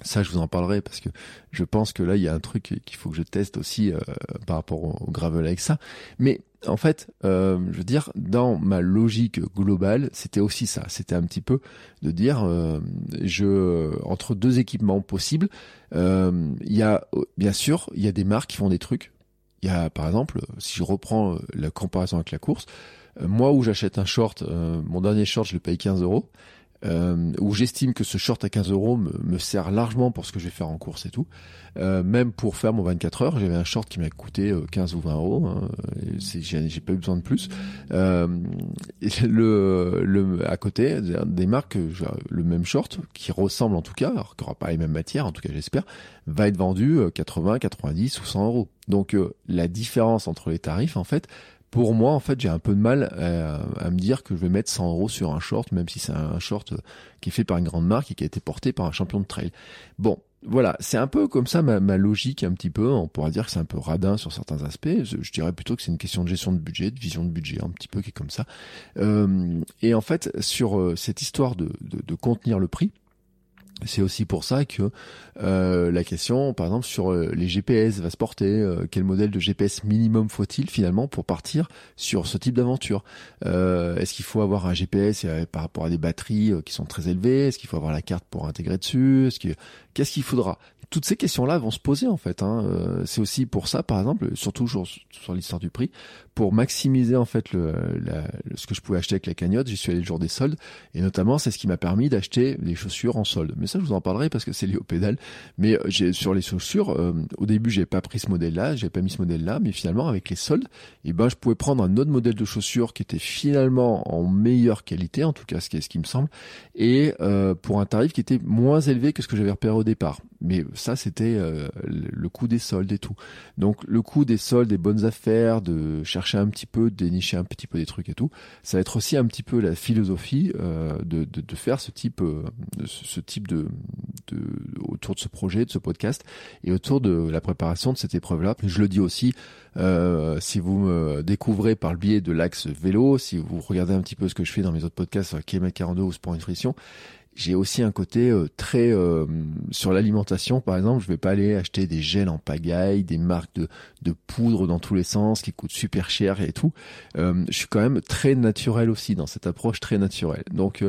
ça, je vous en parlerai parce que je pense que là, il y a un truc qu'il faut que je teste aussi euh, par rapport au, gravel avec ça. Mais en fait, euh, je veux dire, dans ma logique globale, c'était aussi ça. C'était un petit peu de dire, euh, je entre deux équipements possibles, il y a bien sûr, il y a des marques qui font des trucs. Il y a, par exemple, si je reprends la comparaison avec la course, moi où j'achète un short, mon dernier short, je le paye 15 euros euh, où j'estime que ce short à 15 euros me, me, sert largement pour ce que je vais faire en course et tout. Euh, même pour faire mon 24 heures, j'avais un short qui m'a coûté 15 euh, ou 20 euros. Hein, j'ai pas eu besoin de plus. Euh, le, le, à côté, des marques, le même short qui ressemble en tout cas, alors qu'il aura pas les mêmes matières, en tout cas j'espère, va être vendu 80, 90 ou 100 euros. Donc la différence entre les tarifs, en fait, pour moi, en fait, j'ai un peu de mal à, me dire que je vais mettre 100 euros sur un short, même si c'est un short qui est fait par une grande marque et qui a été porté par un champion de trail. Bon, voilà, c'est un peu comme ça ma, logique un petit peu. On pourra dire que c'est un peu radin sur certains aspects. Je, dirais plutôt que c'est une question de gestion de budget, de vision de budget, un petit peu qui est comme ça. Euh, et en fait, sur euh, cette histoire de, de contenir le prix, c'est aussi pour ça que euh, la question, par exemple, sur euh, les GPS va se porter. Euh, quel modèle de GPS minimum faut-il finalement pour partir sur ce type d'aventure? Est-ce qu'il faut avoir un GPS par rapport à des batteries qui sont très élevées? Est-ce qu'il faut avoir la carte pour intégrer dessus? Est-ce que qu'est-ce qu'il faudra? Toutes ces questions-là vont se poser en fait. Hein. Euh, c'est aussi pour ça, par exemple, surtout sur, sur l'histoire du prix, pour maximiser en fait le, ce que je pouvais acheter avec la cagnotte. J'y suis allé le jour des soldes et notamment c'est ce qui m'a permis d'acheter des chaussures en solde. Mais ça, je vous en parlerai parce que c'est lié au pédale. Mais euh, j'ai sur les chaussures, euh, au début, j'ai pas pris ce modèle-là, j'ai pas mis ce modèle-là, mais finalement avec les soldes, et eh ben je pouvais prendre un autre modèle de chaussures qui était finalement en meilleure qualité, en tout cas ce qui est ce qui me semble, et pour un tarif qui était moins élevé que ce que j'avais repéré au départ. Mais ça, c'était euh, le coût des soldes et tout. Donc le coût des soldes, des bonnes affaires, de chercher un petit peu, de dénicher un petit peu des trucs et tout, ça va être aussi un petit peu la philosophie euh, de, de, de, faire ce type, euh, ce type de, de, autour de ce projet, de ce podcast et autour de la préparation de cette épreuve-là. Je le dis aussi, euh, si vous me découvrez par le biais de l'axe vélo, si vous regardez un petit peu ce que je fais dans mes autres podcasts, Kilomètre 42 ou Sport Nutrition, j'ai aussi un côté euh, très euh, sur l'alimentation par exemple je vais pas aller acheter des gels en pagaille des marques de, poudre dans tous les sens qui coûtent super cher et tout. Euh, je suis quand même très naturel aussi dans cette approche très naturelle. Donc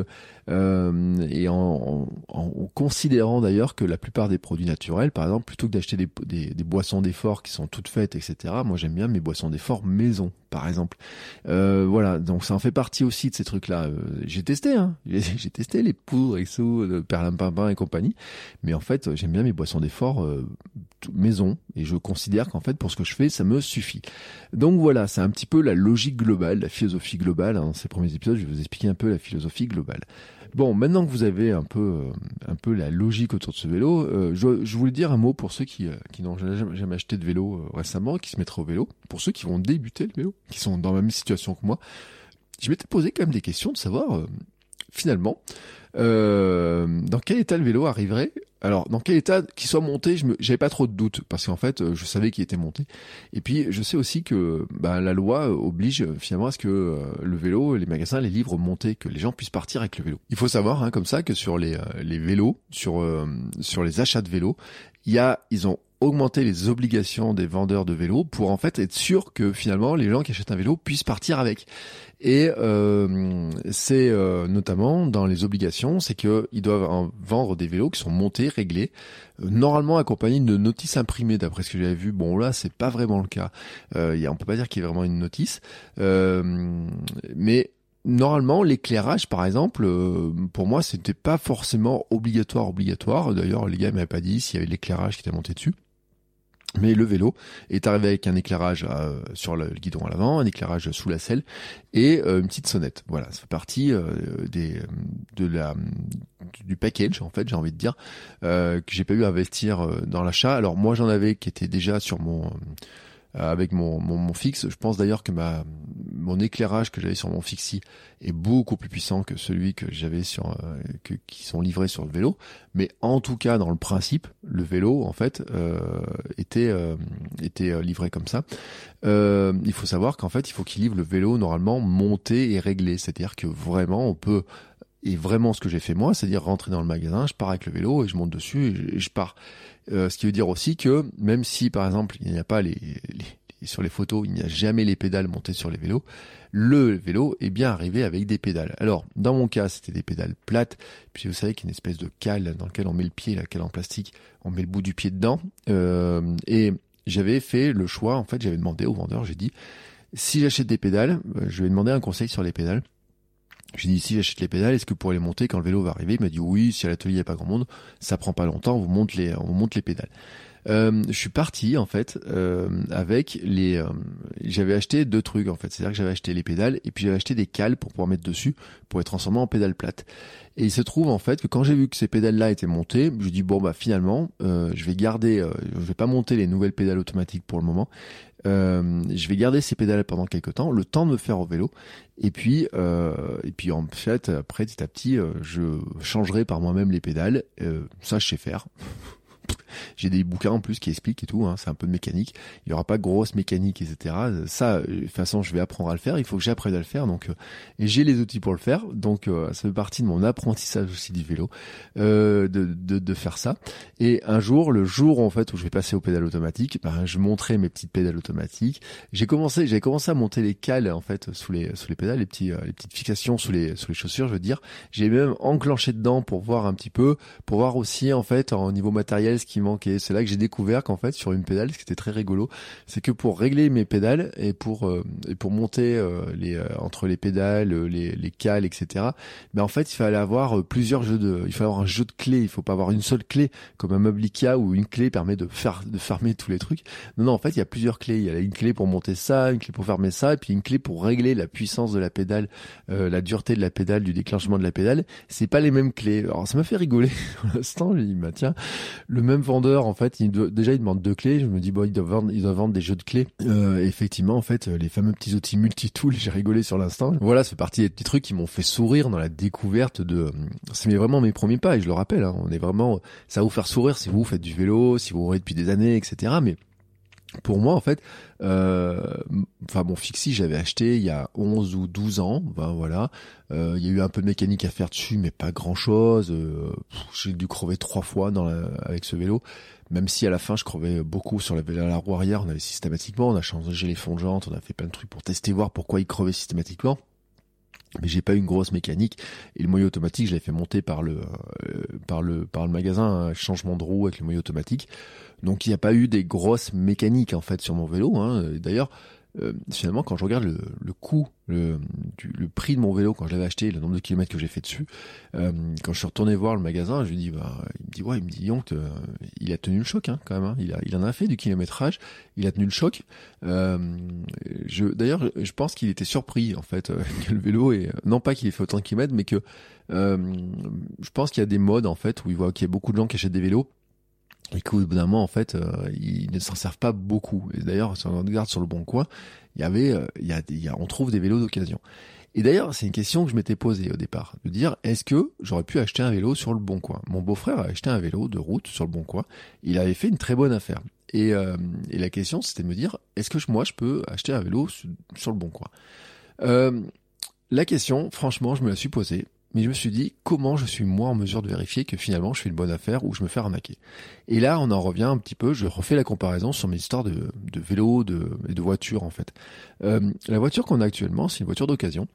euh, et en, en, considérant d'ailleurs que la plupart des produits naturels, par exemple, plutôt que d'acheter des, des, des, boissons d'effort qui sont toutes faites, etc., moi j'aime bien mes boissons d'effort maison, par exemple. Euh, voilà, donc ça en fait partie aussi de ces trucs-là. Euh, j'ai testé, hein, (laughs) j'ai testé les poudres et sous de perlimpinpin et compagnie, mais en fait j'aime bien mes boissons d'effort euh, maison et je considère qu'en fait pour ce que je fais ça me suffit. Donc voilà, c'est un petit peu la logique globale, la philosophie globale. Hein. Dans ces premiers épisodes, je vais vous expliquer un peu la philosophie globale. Bon, maintenant que vous avez un peu, euh, un peu la logique autour de ce vélo, euh, je, je, voulais dire un mot pour ceux qui, euh, qui n'ont jamais, acheté de vélo récemment, qui se mettraient au vélo, pour ceux qui vont débuter le vélo, qui sont dans la même situation que moi. Je m'étais posé quand même des questions de savoir, finalement, dans quel état le vélo arriverait alors, dans quel état qu'il soit monté, je n'avais pas trop de doutes parce qu'en fait, je savais qu'il était monté. Et puis, je sais aussi que bah, la loi oblige finalement à ce que euh, le vélo, les magasins, les livres montés, que les gens puissent partir avec le vélo. Il faut savoir, hein, comme ça, que sur les, euh, vélos, sur euh, les achats de vélos, ils ont augmenter les obligations des vendeurs de vélos pour en fait être sûr que finalement les gens qui achètent un vélo puissent partir avec. Et euh, c'est euh, notamment dans les obligations, c'est qu'ils doivent en vendre des vélos qui sont montés, réglés, euh, normalement accompagnés de notices imprimées. D'après ce que j'avais vu, bon là c'est pas vraiment le cas. Euh, y on peut pas dire qu'il y ait vraiment une notice, euh, mais normalement, l'éclairage, par exemple, euh, pour moi, c'était pas forcément obligatoire, obligatoire. D'ailleurs, les gars m'avaient pas dit s'il y avait l'éclairage qui était monté dessus. Mais le vélo est arrivé avec un éclairage euh, sur le, guidon à l'avant, un éclairage sous la selle et euh, une petite sonnette. Voilà, ça fait partie euh, du package en fait, j'ai envie de dire que j'ai pas eu à investir dans l'achat. Alors moi j'en avais qui était déjà sur mon euh, avec mon, mon, fixe. Je pense d'ailleurs que ma mon éclairage que j'avais sur mon fixie est beaucoup plus puissant que celui que j'avais sur euh, que, qui sont livrés sur le vélo. Mais en tout cas, dans le principe, le vélo en fait euh, était était livré comme ça. il faut savoir qu'en fait, il faut qu'il livre le vélo normalement monté et réglé. C'est-à-dire que vraiment, on peut et vraiment ce que j'ai fait moi, c'est-à-dire rentrer dans le magasin, je pars avec le vélo et je monte dessus et je, pars. Euh, ce qui veut dire aussi que même si par exemple il n'y a pas les, les sur les photos, il n'y a jamais les pédales montées sur les vélos, le vélo est bien arrivé avec des pédales. Alors dans mon cas c'était des pédales plates, puis vous savez qu'il y a une espèce de cale dans lequel on met le pied, la cale en plastique, on met le bout du pied dedans, euh, et j'avais fait le choix, en fait j'avais demandé au vendeur, j'ai dit si j'achète des pédales, euh, je vais demander un conseil sur les pédales. J'ai dit, si j'achète les pédales, est-ce que vous pourrez les monter quand le vélo va arriver? Il m'a dit, oui, si à l'atelier il n'y a pas grand monde, ça prend pas longtemps, on vous monte les, on monte les pédales. Euh, je suis parti en fait euh, avec les. Euh, j'avais acheté deux trucs en fait, c'est-à-dire que j'avais acheté les pédales et puis j'avais acheté des cales pour pouvoir mettre dessus pour être transformé en pédales plates. Et il se trouve en fait que quand j'ai vu que ces pédales-là étaient montées, je dis bon bah finalement, je vais garder, je vais pas monter les nouvelles pédales automatiques pour le moment. je vais garder ces pédales pendant quelques temps, le temps de me faire au vélo, et puis et puis en fait après petit à petit, je changerai par moi-même les pédales. ça je sais faire. (laughs) J'ai des bouquins en plus qui expliquent et tout. Hein, c'est un peu de mécanique. Il y aura pas grosse mécanique, etc. Ça, de toute façon, je vais apprendre à le faire. Il faut que j'apprenne à le faire. Donc, euh, j'ai les outils pour le faire. Donc, euh, ça fait partie de mon apprentissage aussi du vélo, euh, de, de, de, faire ça. Et un jour, le jour en fait où je vais passer aux pédales automatiques, ben, je montrais mes petites pédales automatiques. J'ai commencé, j'ai commencé à monter les cales en fait sous les sous les pédales, les petits les petites fixations sous les sous les chaussures, je veux dire. J'ai même enclenché dedans pour voir un petit peu, pour voir aussi en fait au niveau matériel ce qui manquait. C'est là que j'ai découvert qu'en fait sur une pédale, ce qui était très rigolo, c'est que pour régler mes pédales et pour euh, et pour monter euh, les euh, entre les pédales, les, les cales, etc. Mais en fait, il fallait avoir plusieurs jeux de, il fallait avoir un jeu de clés. Il faut pas avoir une seule clé comme un meuble Ikea où une clé permet de faire de fermer tous les trucs. Non, non, en fait, il y a plusieurs clés. Il y a une clé pour monter ça, une clé pour fermer ça, et puis une clé pour régler la puissance de la pédale, la dureté de la pédale, du déclenchement de la pédale. C'est pas les mêmes clés. Alors ça m'a fait rigoler. (laughs) Pour l'instant, j'ai dit bah tiens, le même vendeur en fait, il déjà il demande deux clés. Je me dis bon, il doit vendre, il doit vendre des jeux de clés. Euh, effectivement, en fait, les fameux petits outils multi-tools, (laughs) j'ai rigolé sur l'instant. Voilà, c'est parti des petits trucs qui m'ont fait sourire dans la découverte de. C'est vraiment mes premiers pas et je le rappelle. Hein, on est vraiment, ça va vous faire sourire si vous faites du vélo, si vous roulez depuis des années, etc. Mais pour moi, en fait, euh, enfin bon, Fixie, j'avais acheté il y a 11 ou 12 ans, ben voilà. Euh, il y a eu un peu de mécanique à faire dessus, mais pas grand-chose. Euh, j'ai dû crever trois fois avec ce vélo, même si à la fin je crevais beaucoup sur la, la roue arrière. On avait systématiquement, on a changé les fonds de on a fait plein de trucs pour tester voir pourquoi il crevait systématiquement mais j'ai pas eu une grosse mécanique et le moyen automatique je l'ai fait monter par le euh, par le par le magasin un changement de roue avec le moyen automatique donc il n'y a pas eu des grosses mécaniques en fait sur mon vélo hein. d'ailleurs euh, finalement, quand je regarde le, coût, le, prix de mon vélo quand je l'avais acheté, le nombre de kilomètres que j'ai fait dessus, euh, quand je suis retourné voir le magasin, je lui dis, bah, il me dit ouais, il me dit Yonk, euh, il a tenu le choc hein, quand même. Hein. Il, en a fait du kilométrage, il a tenu le choc. D'ailleurs, je pense qu'il était surpris en fait (laughs) que le vélo est non pas qu'il ait fait autant de kilomètres, mais que je pense qu'il y a des modes en fait où il voit qu'il y a beaucoup de gens qui achètent des vélos et qu'au bout d'un moment, en fait, euh, ils ne s'en servent pas beaucoup. Et d'ailleurs, si on regarde sur le bon coin, il y avait, euh, il, y a, il y a, on trouve des vélos d'occasion. Et d'ailleurs, c'est une question que je m'étais posée au départ, de dire est-ce que j'aurais pu acheter un vélo sur le bon coin? Mon beau-frère a acheté un vélo de route sur le bon coin. Il avait fait une très bonne affaire. Et, euh, et la question, c'était de me dire est-ce que moi, je peux acheter un vélo sur, sur le bon coin? Euh, La question, franchement, je me la suis posée mais je me suis dit comment je suis moi en mesure de vérifier que finalement je fais une bonne affaire ou je me fais arnaquer? Et là, on en revient un petit peu, je refais la comparaison sur mes histoires de, de vélo de, et de voiture en fait. Euh, la voiture qu'on a actuellement, c'est une voiture d'occasion.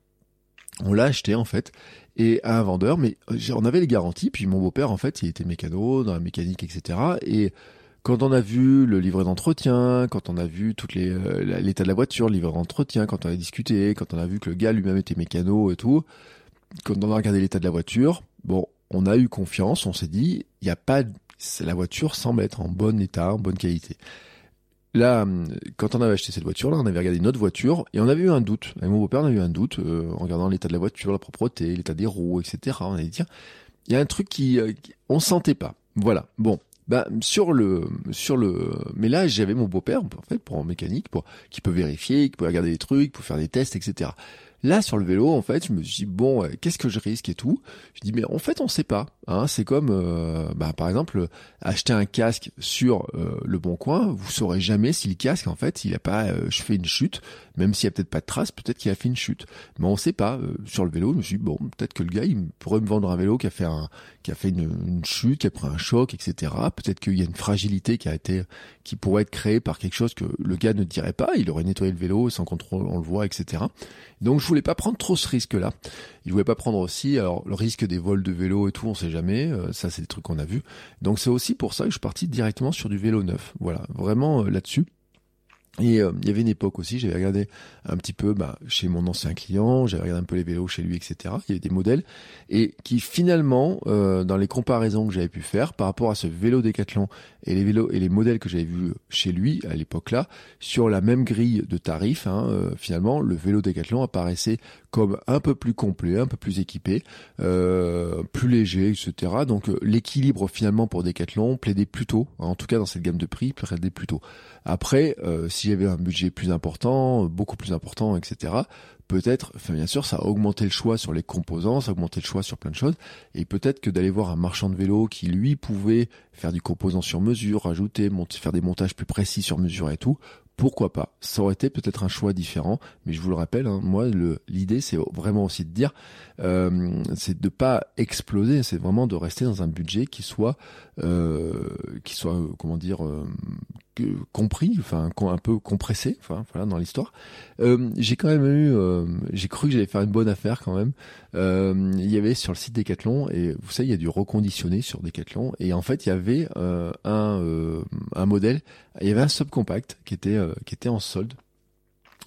On l'a acheté en fait et à un vendeur, mais on avait les garanties. Puis mon beau-père en fait, il était mécano dans la mécanique, etc. Et quand on a vu le livret d'entretien, quand on a vu toutes les euh, l'état de la voiture, le livret d'entretien, quand on a discuté, quand on a vu que le gars lui-même était mécano et tout, quand on a regardé l'état de la voiture, bon, on a eu confiance, on s'est dit, il n'y a pas, la voiture semble être en bon état, en bonne qualité. là, quand on avait acheté cette voiture-là, on avait regardé une autre voiture et on avait eu un doute. Avec mon beau-père, on a eu un doute euh, en regardant l'état de la voiture, la propreté, l'état des roues, etc. On a dit tiens, il y a un truc qui, euh, on sentait pas. Voilà. Bon, bah sur le sur le mais là j'avais mon beau-père en fait pour en mécanique pour qui peut vérifier qui peut regarder des trucs pour faire des tests etc Là, sur le vélo, en fait, je me suis dit, bon, euh, qu'est-ce que je risque et tout? Je dis, mais en fait, on sait pas. Hein. C'est comme, euh, bah, par exemple, acheter un casque sur euh, le bon coin, vous saurez jamais si le casque, en fait, il a pas je fais une chute, même s'il y a peut-être pas de trace, peut-être qu'il a fait une chute. Mais on sait pas. sur le vélo, je me suis dit, bon, peut-être que le gars, il pourrait me vendre un vélo qui a fait un, qui a fait une, chute, qui a pris un choc, etc. Peut-être qu'il y a une fragilité qui a été, qui pourrait être créée par quelque chose que le gars ne dirait pas. Il aurait nettoyé le vélo sans contrôle, on le voit, etc. Donc je voulais pas prendre trop ce risque-là. Il voulait pas prendre aussi, alors le risque des vols de vélo et tout, on sait jamais. Euh, ça, c'est des trucs qu'on a vus. Donc c'est aussi pour ça que je suis parti directement sur du vélo neuf. Voilà, vraiment euh, là-dessus. Et euh, il y avait une époque aussi, j'avais regardé un petit peu bah, chez mon ancien client, j'avais regardé un peu les vélos chez lui, etc. Il y avait des modèles et qui finalement, euh, dans les comparaisons que j'avais pu faire par rapport à ce vélo Décathlon et les vélos et les modèles que j'avais vus chez lui à l'époque-là, sur la même grille de tarifs, hein, euh, finalement, le vélo Décathlon apparaissait comme un peu plus complet, un peu plus équipé, plus léger, etc. Donc l'équilibre finalement pour Décathlon plaidait plutôt, en tout cas dans cette gamme de prix, plaidait plutôt. Après, si j'avais un budget plus important, beaucoup plus important, etc., peut-être, enfin bien sûr, ça a augmenté le choix sur les composants, ça a augmenté le choix sur plein de choses, et peut-être que d'aller voir un marchand de vélo qui lui pouvait faire du composant sur mesure, rajouter, faire des montages plus précis sur mesure et tout, pourquoi pas? Ça aurait été peut-être un choix différent, mais je vous le rappelle, hein, moi, l'idée, c'est vraiment aussi de dire, euh, c'est de pas exploser, c'est vraiment de rester dans un budget qui soit, euh, qui soit, euh, comment dire, euh, compris, enfin un peu compressé, enfin voilà dans l'histoire. Euh, j'ai quand même eu, euh, j'ai cru que j'allais faire une bonne affaire quand même. Euh, il y avait sur le site Decathlon et vous savez il y a du reconditionné sur Decathlon et en fait il y avait un un modèle, il y avait un subcompact qui était qui était en solde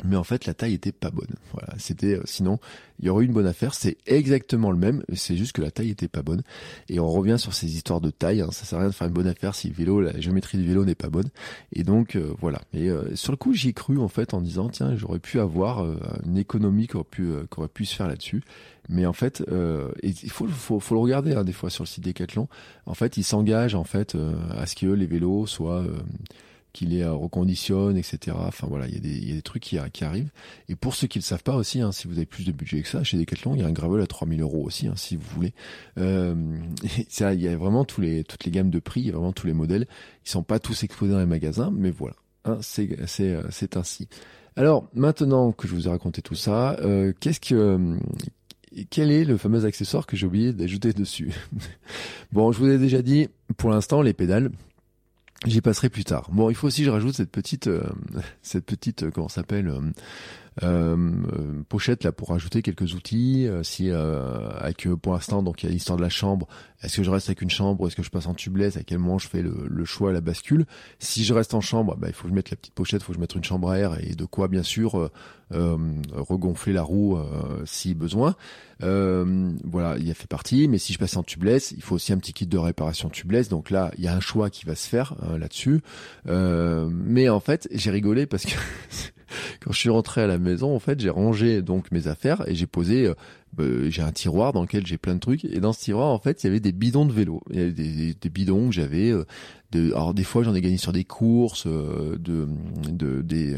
mais en fait la taille était pas bonne. Voilà, c'était euh, sinon il y aurait eu une bonne affaire. C'est exactement le même, c'est juste que la taille était pas bonne. Et on revient sur ces histoires de taille. Hein. Ça sert à rien de faire une bonne affaire si le vélo, la géométrie du vélo n'est pas bonne. Et donc euh, voilà. Et euh, sur le coup, j'y ai cru en fait en disant tiens, j'aurais pu avoir une économie qui aurait pu aurait pu se faire là-dessus. Mais en fait, il faut, faut, faut le regarder hein, des fois sur le site Decathlon. En fait, ils s'engagent en fait à ce que les vélos soient qu'il les reconditionne, etc. Enfin voilà, il y a des, y a des trucs qui, qui arrivent. Et pour ceux qui ne le savent pas aussi, hein, si vous avez plus de budget que ça, chez Decathlon, il y a un gravel à 3000 euros aussi, hein, si vous voulez. Euh, (laughs) ça, il y a vraiment toutes les gammes de prix, il y a vraiment tous les modèles. Ils sont pas tous exposés dans les magasins, mais voilà, hein, c'est, c'est, ainsi. Alors maintenant que je vous ai raconté tout ça, euh, qu'est-ce que quel est le fameux accessoire que j'ai oublié d'ajouter (laughs) dessus? Bon, je vous ai déjà dit, pour l'instant, les pédales, J'y passerai plus tard. Bon, il faut aussi je rajoute cette petite, euh, (laughs) cette petite, euh, comment s'appelle, euh, euh, pochette là pour rajouter quelques outils. si avec pour l'instant donc il y a l'histoire de la chambre. Est-ce que je reste avec une chambre Est-ce que je passe en tubeless À quel moment je fais le, choix la bascule? Si je reste en chambre, bah, il faut que je mette la petite pochette, il faut que je mette une chambre à air et de quoi bien sûr euh, regonfler la roue si besoin. voilà, il y a fait partie. Mais si je passe en tubeless, il faut aussi un petit kit de réparation tubeless. Donc là, il y a un choix qui va se faire là-dessus. mais en fait, j'ai rigolé parce que (laughs) quand je suis rentré à la maison, en fait, j'ai rangé donc mes affaires et j'ai posé. Euh, j'ai un tiroir dans lequel j'ai plein de trucs et dans ce tiroir, en fait, il y avait des bidons de vélo. Il y avait des, bidons que j'avais. Euh, de, alors des fois, j'en ai gagné sur des courses, euh, de, de des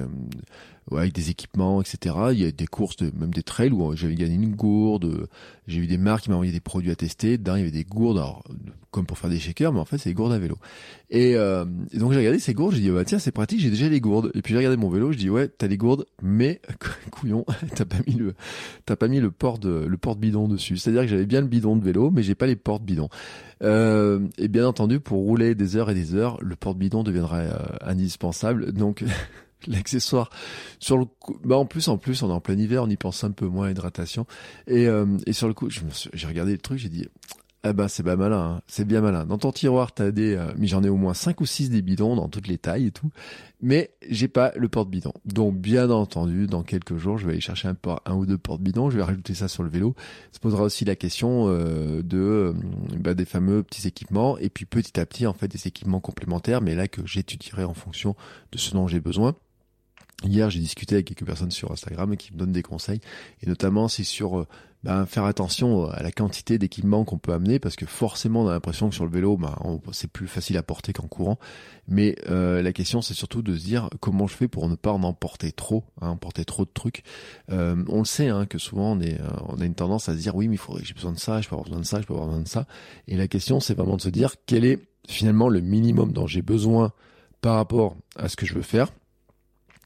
ouais, avec des équipements, etc. Il y a des courses, même des trails où j'avais gagné une gourde. J'ai eu des marques qui m'ont envoyé des produits à tester. Dedans, il y avait des gourdes, alors, comme pour faire des shakers, mais en fait, c'est des gourdes à vélo. Et, euh, donc, j'ai regardé ces gourdes, j'ai dit, bah, tiens, c'est pratique, j'ai déjà les gourdes. Et puis, j'ai regardé mon vélo, je dis, ouais, t'as les gourdes, mais, (laughs) couillon, (laughs) t'as pas mis le, t'as pas mis le port de, le porte bidon dessus. C'est-à-dire que j'avais bien le bidon de vélo, mais j'ai pas les portes bidons. Euh, et bien entendu, pour rouler des heures et des heures, le porte bidon deviendrait euh, indispensable. Donc, (laughs) l'accessoire sur le coup, bah en plus en plus on est en plein hiver on y pense un peu moins à hydratation et, euh, et sur le coup j'ai regardé le truc j'ai dit eh ben c'est pas malin, hein. c'est bien malin. Dans ton tiroir, t'as des, euh, mais j'en ai au moins 5 ou 6 des bidons dans toutes les tailles et tout, mais j'ai pas le porte-bidon. Donc bien entendu, dans quelques jours, je vais aller chercher un, un ou deux porte-bidons, je vais rajouter ça sur le vélo. Ça posera aussi la question euh, de euh, bah, des fameux petits équipements et puis petit à petit en fait des équipements complémentaires, mais là que j'étudierai en fonction de ce dont j'ai besoin. Hier, j'ai discuté avec quelques personnes sur Instagram qui me donnent des conseils, et notamment c'est sur ben, faire attention à la quantité d'équipements qu'on peut amener, parce que forcément on a l'impression que sur le vélo, ben, c'est plus facile à porter qu'en courant. Mais euh, la question c'est surtout de se dire comment je fais pour ne pas en emporter trop, hein, emporter trop de trucs. Euh, on le sait hein, que souvent on, est, on a une tendance à se dire oui mais il faudrait j'ai besoin de ça, je peux avoir besoin de ça, je peux avoir besoin de ça. Et la question c'est vraiment de se dire quel est finalement le minimum dont j'ai besoin par rapport à ce que je veux faire?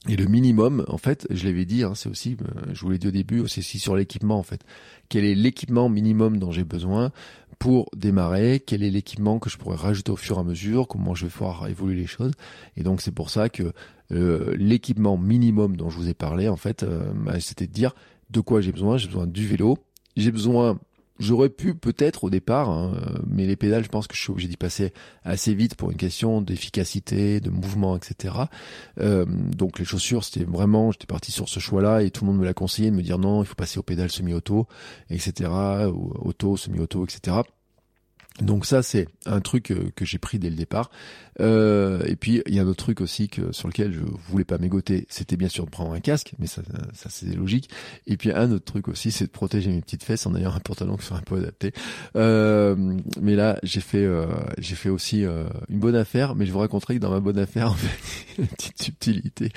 Et le minimum, en fait, je l'avais dit, hein, c'est aussi, euh, je vous l'ai dit au début, c'est aussi sur l'équipement, en fait. Quel est l'équipement minimum dont j'ai besoin pour démarrer? Quel est l'équipement que je pourrais rajouter au fur et à mesure? Comment je vais voir évoluer les choses? Et donc, c'est pour ça que l'équipement minimum dont je vous ai parlé, en fait, euh, c'était de dire de quoi j'ai besoin. J'ai besoin du vélo. J'ai besoin J'aurais pu peut-être au départ, hein, mais les pédales, je pense que je suis obligé d'y passer assez vite pour une question d'efficacité, de mouvement, etc. Euh, donc les chaussures, c'était vraiment, j'étais parti sur ce choix-là et tout le monde me l'a conseillé de me dire non, il faut passer aux pédales semi-auto, etc. Auto, semi-auto, etc. Donc ça c'est un truc euh, que j'ai pris dès le départ. Euh, et puis il y a un autre truc aussi que sur lequel je voulais pas mégoter, c'était bien sûr de prendre un casque, mais ça, ça c'est logique. Et puis un autre truc aussi, c'est de protéger mes petites fesses en ayant un pantalon qui soit un peu adapté. Euh, mais là j'ai fait euh, j'ai fait aussi euh, une bonne affaire, mais je vous raconterai que dans ma bonne affaire, (laughs) en fait, une petite subtilité.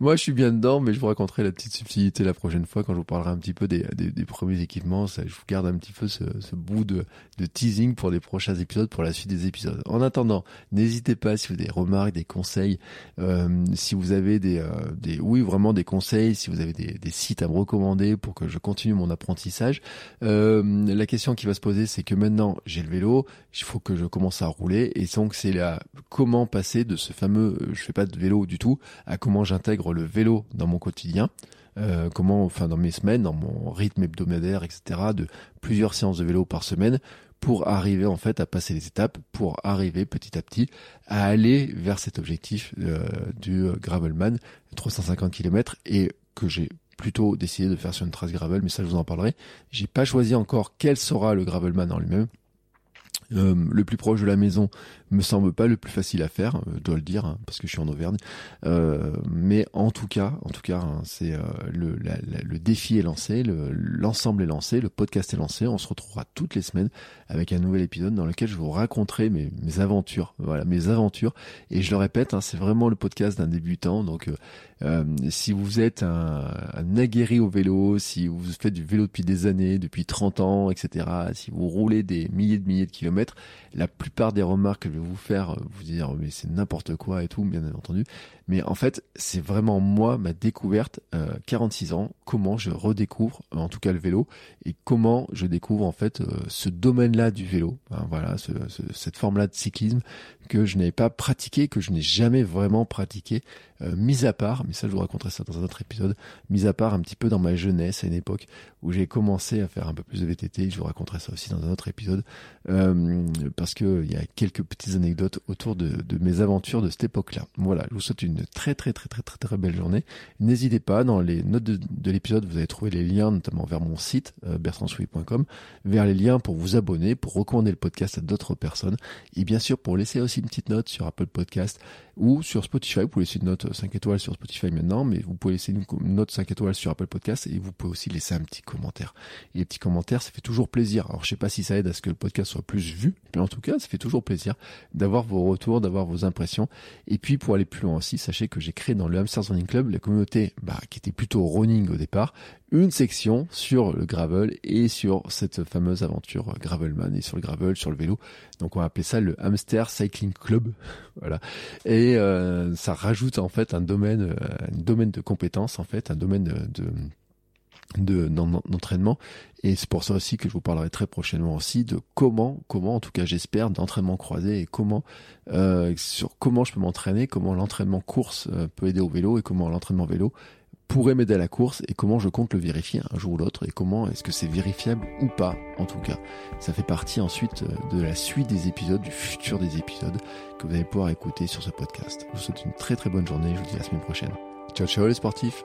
Moi, je suis bien dedans, mais je vous raconterai la petite subtilité la prochaine fois quand je vous parlerai un petit peu des, des, des premiers équipements. Ça, je vous garde un petit peu ce, ce bout de, de, teasing pour des prochains épisodes, pour la suite des épisodes. En attendant, n'hésitez pas si vous avez des remarques, des conseils, euh, si vous avez des, euh, des, oui, vraiment des conseils, si vous avez des, des, sites à me recommander pour que je continue mon apprentissage. Euh, la question qui va se poser, c'est que maintenant j'ai le vélo, il faut que je commence à rouler, et donc c'est là comment passer de ce fameux, je fais pas de vélo du tout, à comment j'intègre le vélo dans mon quotidien, euh, comment, enfin dans mes semaines, dans mon rythme hebdomadaire, etc., de plusieurs séances de vélo par semaine, pour arriver en fait à passer les étapes, pour arriver petit à petit à aller vers cet objectif euh, du Gravelman, 350 km, et que j'ai plutôt décidé de faire sur une trace gravel, mais ça je vous en parlerai. J'ai pas choisi encore quel sera le Gravelman en lui-même. Euh, le plus proche de la maison me semble pas le plus facile à faire, euh, je dois le dire, hein, parce que je suis en Auvergne. Euh, mais en tout cas, en tout cas, hein, c'est le, le défi est lancé, l'ensemble est lancé, le podcast est lancé. On se retrouvera toutes les semaines avec un nouvel épisode dans lequel je vous raconterai mes, mes aventures, voilà, mes aventures. Et je le répète, hein, c'est vraiment le podcast d'un débutant, donc euh, si vous êtes un, un, aguerri au vélo, si vous faites du vélo depuis des années, depuis 30 ans, etc., si vous roulez des milliers de milliers de kilomètres, la plupart des remarques que je vous faire, euh, vous dire mais c'est n'importe quoi et tout, bien entendu. Mais en fait, c'est vraiment moi ma découverte, euh, 46 ans, comment je redécouvre, en tout cas le vélo, et comment je découvre en fait euh, ce domaine-là du vélo. Voilà, ce, cette forme-là de cyclisme que je n'avais pas pratiqué, que je n'ai jamais vraiment pratiqué, euh, mis à part, mais ça je vous raconterai ça dans un autre épisode, mis à part un petit peu dans ma jeunesse à une époque où j'ai commencé à faire un peu plus de VTT, je vous raconterai ça aussi dans un autre épisode, euh, parce que il y a quelques petites anecdotes autour de, mes aventures de cette époque-là. Voilà, je vous souhaite une très très très très très très belle journée. N'hésitez pas, dans les notes de, de l'épisode, vous allez trouver les liens notamment vers mon site euh, vers les liens pour vous abonner, pour recommander le podcast à d'autres personnes, et bien sûr pour laisser aussi une petite note sur Apple Podcast ou sur Spotify. Vous pouvez laisser une note 5 étoiles sur Spotify maintenant, mais vous pouvez laisser une note 5 étoiles sur Apple Podcast et vous pouvez aussi laisser un petit commentaire. Et les petits commentaires, ça fait toujours plaisir. Alors je sais pas si ça aide à ce que le podcast soit plus vu, mais en tout cas, ça fait toujours plaisir d'avoir vos retours, d'avoir vos impressions. Et puis pour aller plus loin aussi, sachez que j'ai créé dans le Hamsters Running Club la communauté bah, qui était plutôt running au départ, une section sur le gravel et sur cette fameuse aventure Gravelman et sur le gravel, sur le vélo. Donc on va appeler ça le Hamster Cycling Club. (laughs) voilà. Et euh, ça rajoute en fait un domaine, euh, un domaine de compétences en fait, un domaine de, de d'entraînement et c'est pour ça aussi que je vous parlerai très prochainement aussi de comment comment en tout cas j'espère d'entraînement croisé et comment euh, sur comment je peux m'entraîner comment l'entraînement course peut aider au vélo et comment l'entraînement vélo pourrait m'aider à la course et comment je compte le vérifier un jour ou l'autre et comment est-ce que c'est vérifiable ou pas en tout cas. Ça fait partie ensuite euh, de la suite des épisodes, du futur des épisodes que vous allez pouvoir écouter sur ce podcast. Je vous souhaite une très très bonne journée, je vous dis à la semaine prochaine. Ciao ciao les sportifs